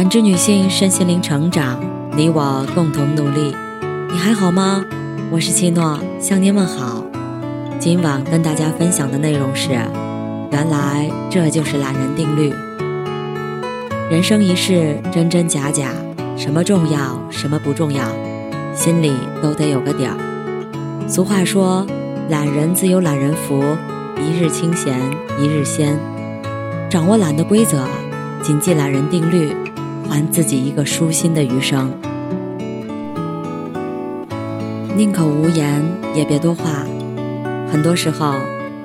感知女性身心灵成长，你我共同努力。你还好吗？我是七诺，向您问好。今晚跟大家分享的内容是：原来这就是懒人定律。人生一世，真真假假，什么重要，什么不重要，心里都得有个底儿。俗话说，懒人自有懒人福，一日清闲一日仙。掌握懒的规则，谨记懒人定律，还自己一个舒心的余生。宁可无言，也别多话。很多时候，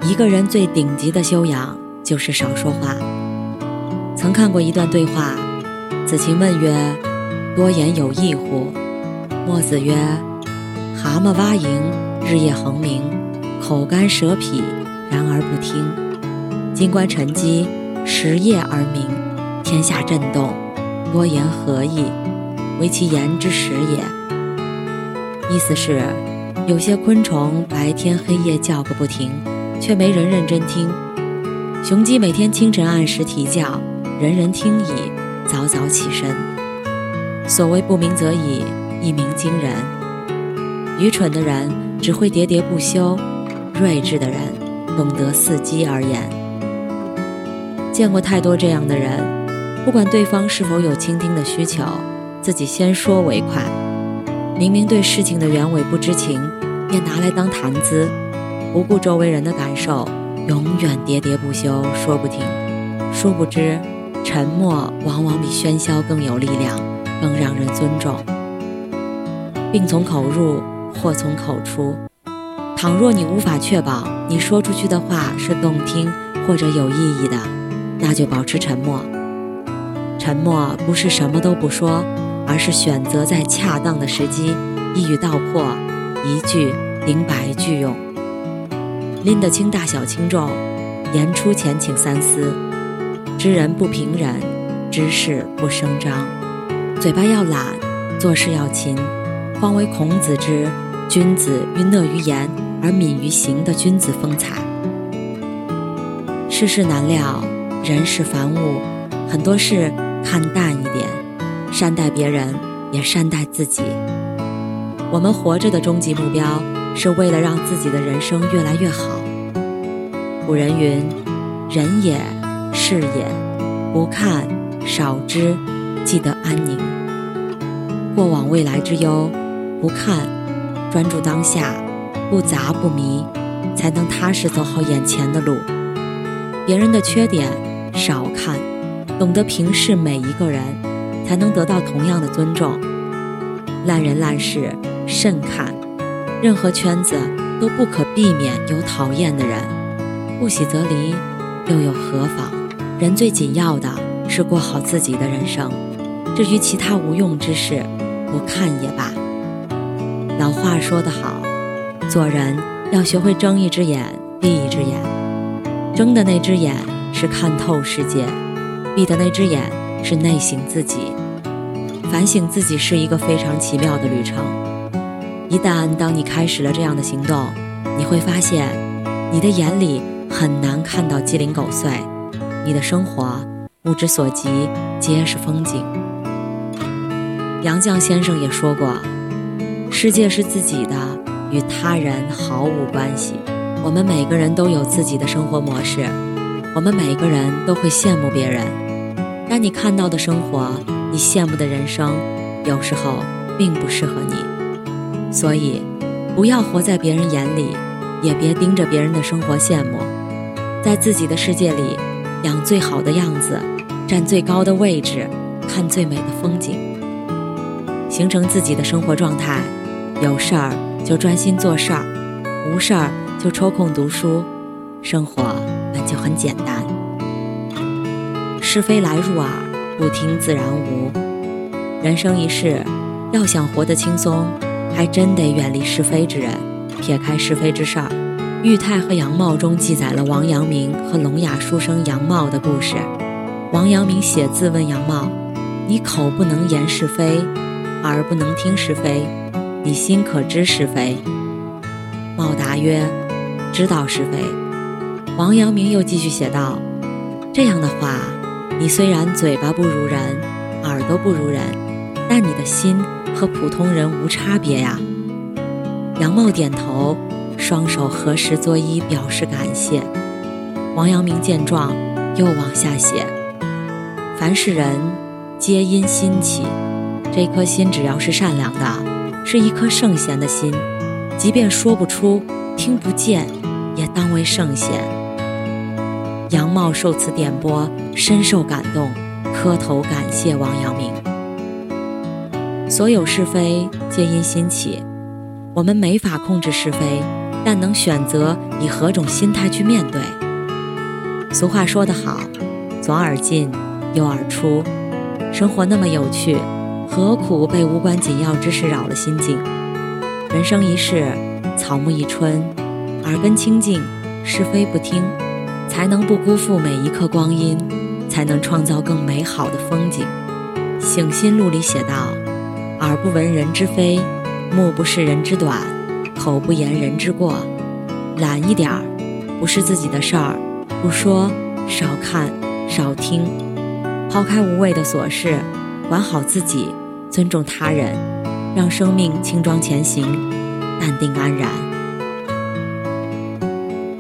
一个人最顶级的修养就是少说话。曾看过一段对话，子晴问曰：“多言有益乎？”墨子曰：“蛤蟆蛙营，日夜恒鸣，口干舌痞，然而不听。金冠沉积。”食夜而鸣，天下震动。多言何益？为其言之实也。意思是，有些昆虫白天黑夜叫个不停，却没人认真听；雄鸡每天清晨按时啼叫，人人听矣，早早起身。所谓不鸣则已，一鸣惊人。愚蠢的人只会喋喋不休，睿智的人懂得伺机而言。见过太多这样的人，不管对方是否有倾听的需求，自己先说为快。明明对事情的原委不知情，便拿来当谈资，不顾周围人的感受，永远喋喋不休，说不停。殊不知，沉默往往比喧嚣更有力量，更让人尊重。病从口入，祸从口出。倘若你无法确保你说出去的话是动听或者有意义的，那就保持沉默。沉默不是什么都不说，而是选择在恰当的时机一语道破，一句顶百句用。拎得清大小轻重，言出前请三思。知人不评人，知事不声张。嘴巴要懒，做事要勤，方为孔子之“君子欲讷于言而敏于行”的君子风采。世事难料。人是凡物，很多事看淡一点，善待别人，也善待自己。我们活着的终极目标，是为了让自己的人生越来越好。古人云：“人也，事也，不看，少知，记得安宁。过往未来之忧，不看，专注当下，不杂不迷，才能踏实走好眼前的路。别人的缺点。”少看，懂得平视每一个人，才能得到同样的尊重。烂人烂事慎看，任何圈子都不可避免有讨厌的人，不喜则离，又有何妨？人最紧要的是过好自己的人生，至于其他无用之事，不看也罢。老话说得好，做人要学会睁一只眼闭一只眼，睁的那只眼。是看透世界，闭的那只眼是内省自己。反省自己是一个非常奇妙的旅程。一旦当你开始了这样的行动，你会发现，你的眼里很难看到鸡零狗碎，你的生活目之所及皆是风景。杨绛先生也说过：“世界是自己的，与他人毫无关系。”我们每个人都有自己的生活模式。我们每个人都会羡慕别人，但你看到的生活，你羡慕的人生，有时候并不适合你。所以，不要活在别人眼里，也别盯着别人的生活羡慕，在自己的世界里，养最好的样子，站最高的位置，看最美的风景，形成自己的生活状态。有事儿就专心做事儿，无事儿就抽空读书，生活。本就很简单，是非来入耳，不听自然无。人生一世，要想活得轻松，还真得远离是非之人，撇开是非之事儿。《玉泰和杨茂》中记载了王阳明和聋哑书生杨茂的故事。王阳明写字问杨茂：“你口不能言是非，耳不能听是非，你心可知是非？”茂答曰：“知道是非。”王阳明又继续写道：“这样的话，你虽然嘴巴不如人，耳朵不如人，但你的心和普通人无差别呀。杨茂点头，双手合十作揖，表示感谢。王阳明见状，又往下写：凡是人，皆因心起。这颗心只要是善良的，是一颗圣贤的心，即便说不出、听不见，也当为圣贤。杨茂受此点拨，深受感动，磕头感谢王阳明。所有是非皆因心起，我们没法控制是非，但能选择以何种心态去面对。俗话说得好，左耳进，右耳出。生活那么有趣。何苦被无关紧要之事扰了心境？人生一世，草木一春，耳根清净，是非不听，才能不辜负每一刻光阴，才能创造更美好的风景。《醒心录》里写道：“耳不闻人之非，目不视人之短，口不言人之过。懒一点儿，不是自己的事儿，不说，少看，少听，抛开无谓的琐事。”管好自己，尊重他人，让生命轻装前行，淡定安然。